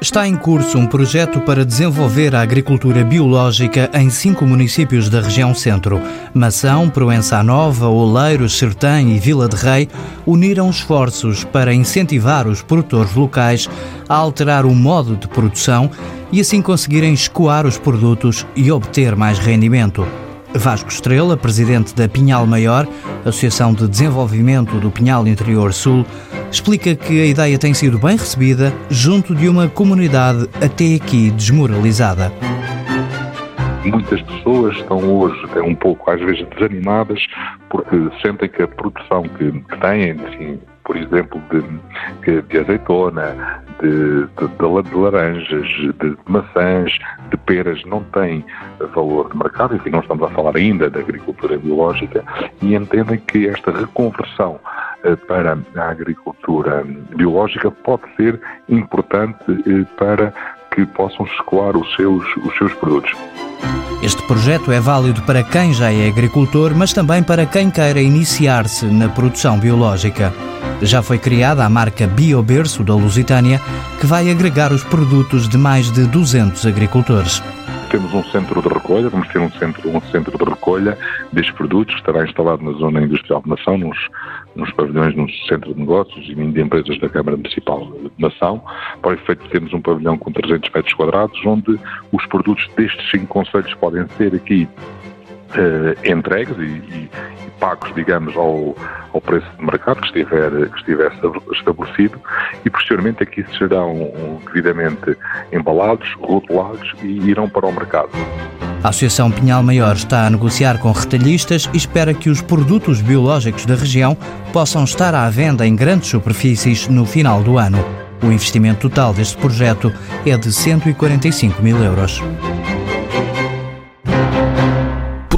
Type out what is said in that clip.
Está em curso um projeto para desenvolver a agricultura biológica em cinco municípios da região centro. Mação, Proença Nova, Oleiros, Sertã e Vila de Rei uniram esforços para incentivar os produtores locais a alterar o modo de produção e assim conseguirem escoar os produtos e obter mais rendimento. Vasco Estrela, presidente da Pinhal Maior, Associação de Desenvolvimento do Pinhal Interior Sul, explica que a ideia tem sido bem recebida junto de uma comunidade até aqui desmoralizada. Muitas pessoas estão hoje até um pouco, às vezes, desanimadas porque sentem que a produção que, que têm, enfim, por exemplo, de, de azeitona, de, de, de, laranjas, de maçãs, de peras, não tem valor de mercado, enfim, não estamos a falar ainda da agricultura biológica, e entendem que esta reconversão eh, para a agricultura biológica pode ser importante eh, para que possam escoar os seus, os seus produtos. Este projeto é válido para quem já é agricultor, mas também para quem queira iniciar-se na produção biológica. Já foi criada a marca BioBerço da Lusitânia, que vai agregar os produtos de mais de 200 agricultores temos um centro de recolha, vamos ter um centro, um centro de recolha destes produtos, que estará instalado na zona industrial de Nação, nos, nos pavilhões no centro de negócios e de empresas da Câmara Municipal de Nação. Para efeito, temos um pavilhão com 300 metros quadrados, onde os produtos destes cinco conselhos podem ser aqui uh, entregues e, e, pagos, digamos, ao, ao preço de mercado que estiver, que estiver estabelecido e posteriormente aqui serão devidamente embalados, rotulados e irão para o mercado. A Associação Pinhal Maior está a negociar com retalhistas e espera que os produtos biológicos da região possam estar à venda em grandes superfícies no final do ano. O investimento total deste projeto é de 145 mil euros